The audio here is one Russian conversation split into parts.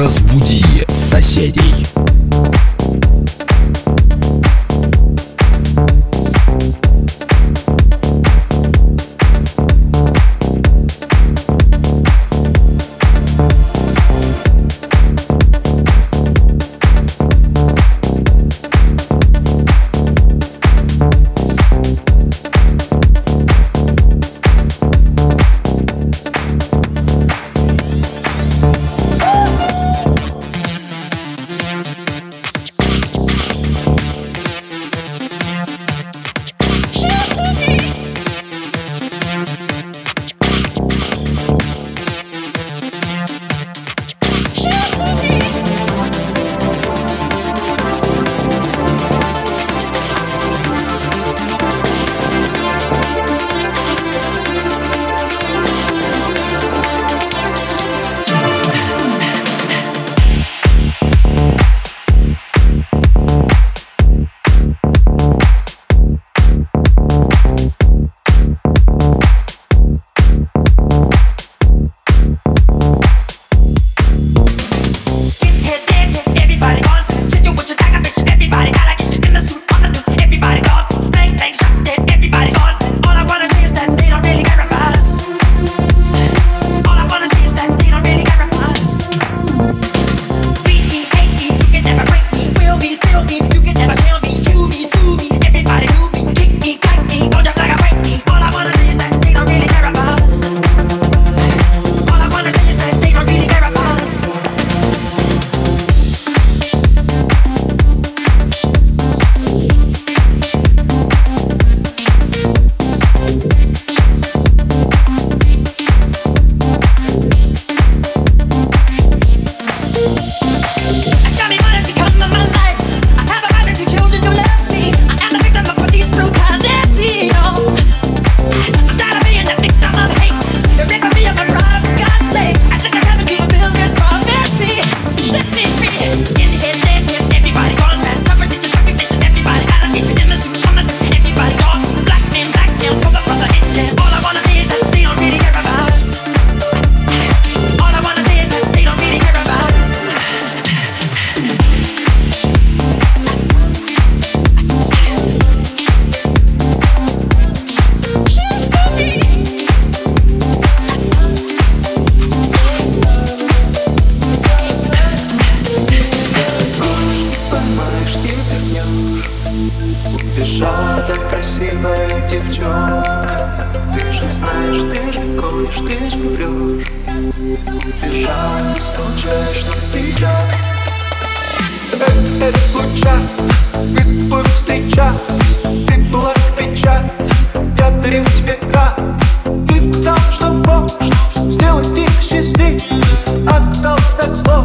Разбуди соседей.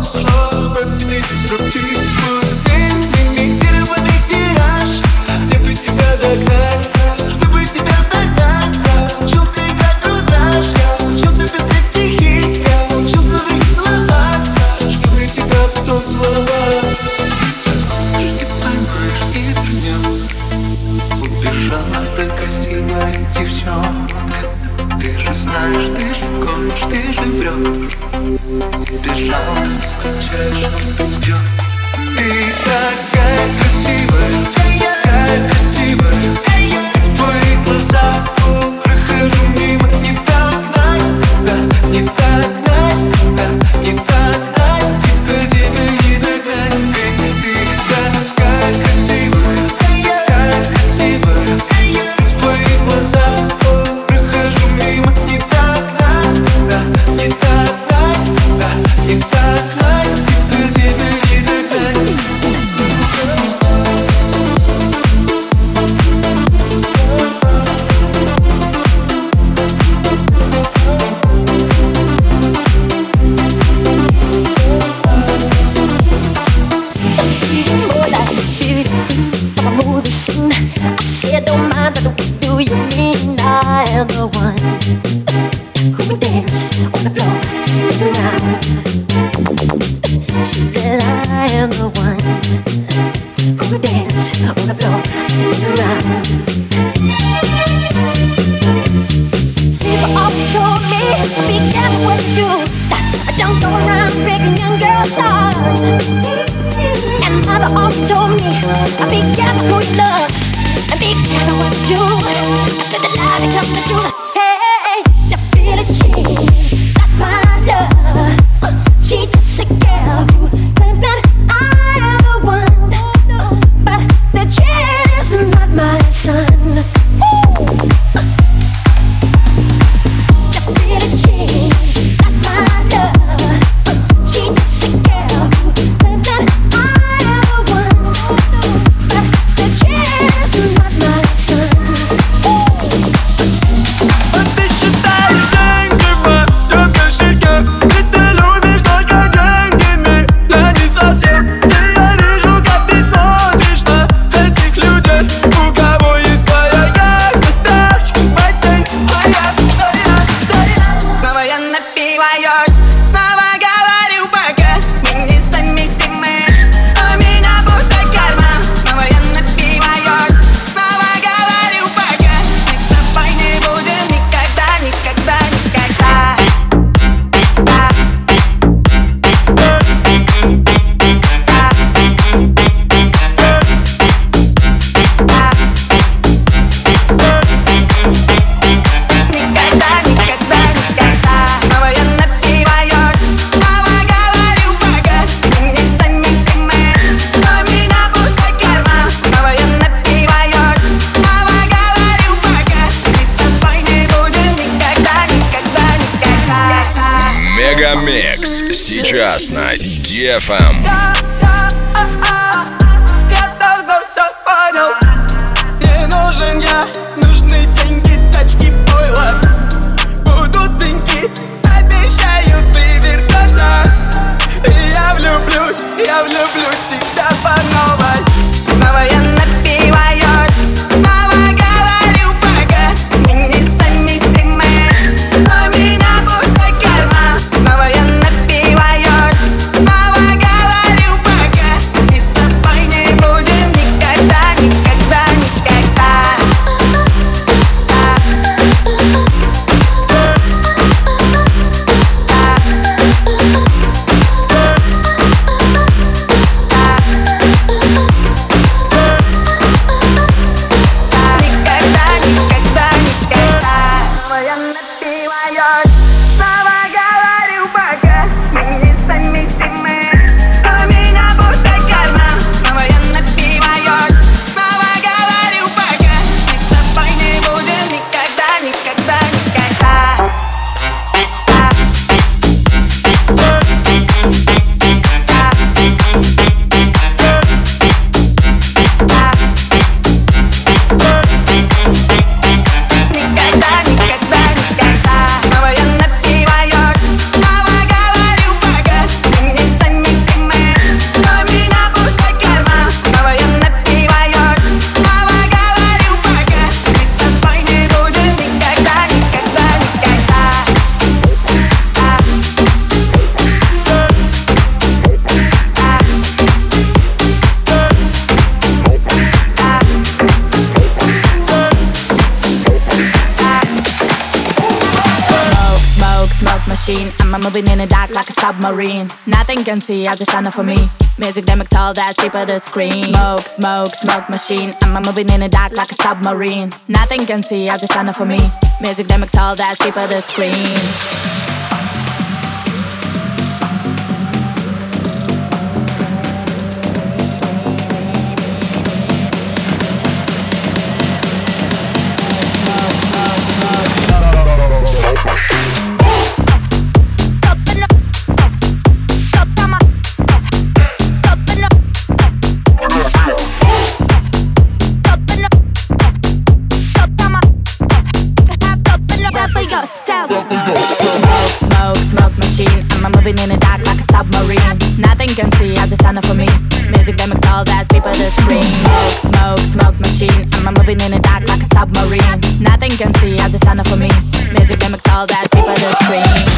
Destructive, destructive Микс эм. DFM. Я давно все понял. Не нужен я, нужны деньги, тачки, бойла. Будут деньги, обещаю, ты вернешься. Я влюблюсь, я влюблюсь. submarine. Nothing can see as it's enough for me. Music that makes all that people the screen. Smoke, smoke, smoke machine. I'm moving in the dark like a submarine. Nothing can see as it's enough for me. Music that makes all that people the screen. as a for me Music that makes all that people to scream. Smoke, smoke, smoke machine. I'm moving in the dark like a submarine. Nothing can see as a sign for me Music that makes all that people to scream.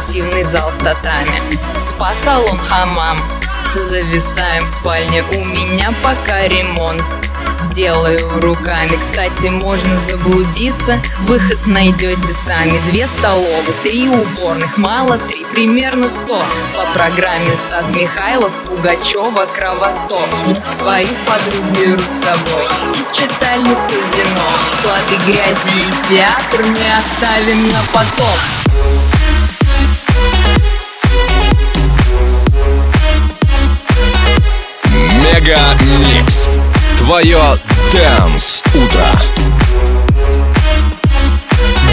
Спортивный зал с татами. Спа-салон, хамам Зависаем в спальне, у меня пока ремонт. Делаю руками, кстати, можно заблудиться. Выход найдете сами. Две столовых, три уборных, мало три, примерно сто. По программе Стас Михайлов, Пугачева, Кровосток. Своих подруг беру с собой. Из читальни казино. Склады грязи и театр мы оставим на потом MegaMix. Твое Dance Утро.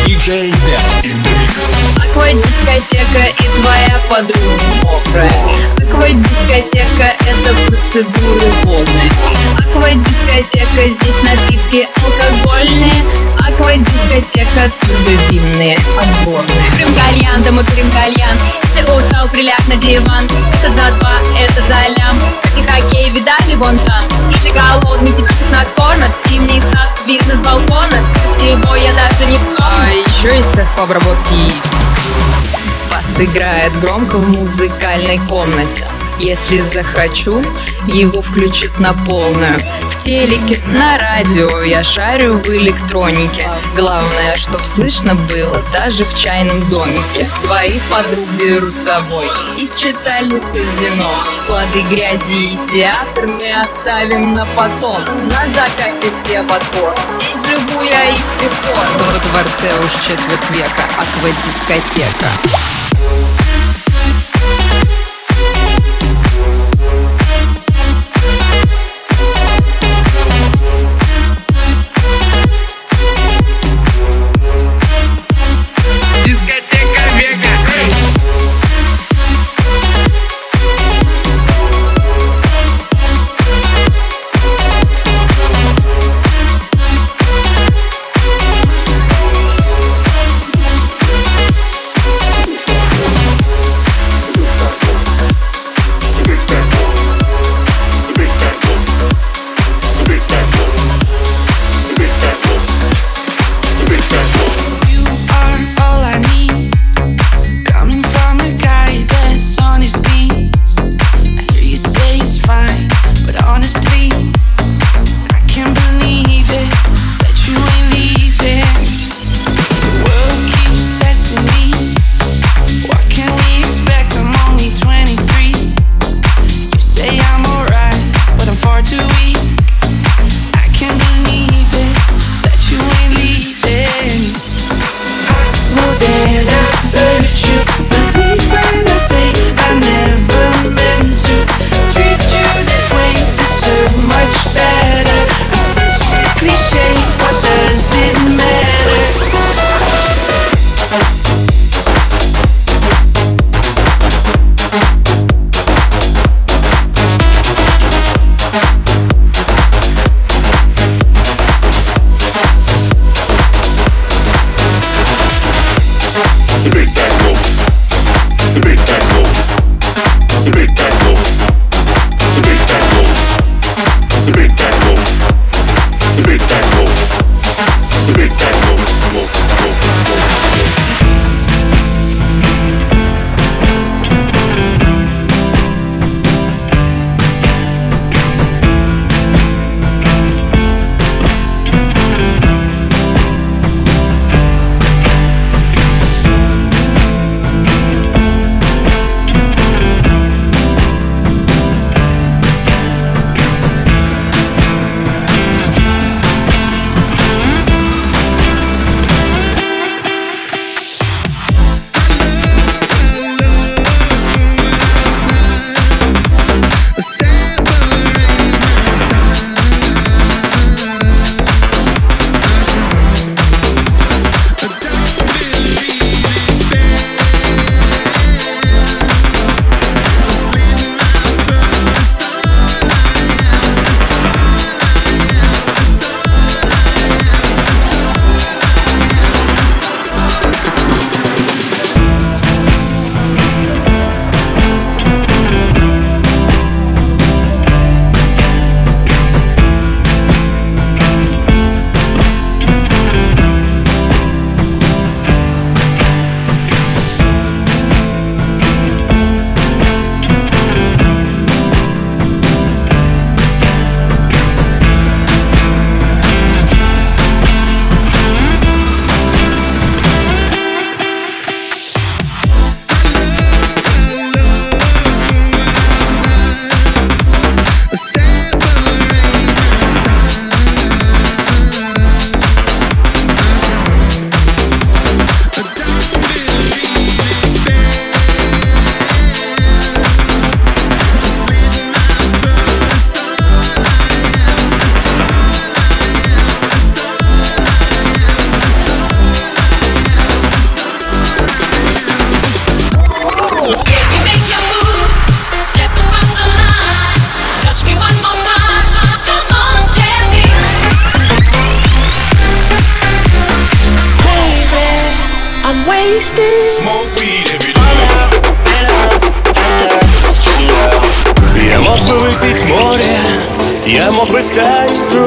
The mix. Аквадискотека и твоя подруга мокрая Аквадискотека — это процедуры водные Аквадискотека — здесь напитки алкогольные Аквадискотека — турбовинные, отборные? Курим кальян, да мы курим кальян. Ты устал, приляг на диван. Это за два, это за лям. Кстати, хоккей видали вон там. И ты голодный, тебя тут накормят Зимний сад видно с балкона. Всего я даже не в А еще есть цех по обработке яиц. Бас играет громко в музыкальной комнате если захочу, его включат на полную. В телеке, на радио я шарю в электронике. Главное, чтоб слышно было даже в чайном домике. Своих подруг беру с собой Из читальни в казино. Склады грязи и театр мы оставим на потом. На закате все в отбор Здесь живу я и приход Во дворце уж четверть века Аквадискотека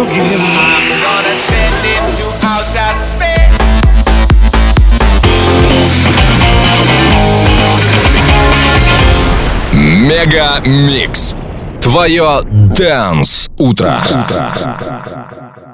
другим Мега Микс. Твое Дэнс утро. утро.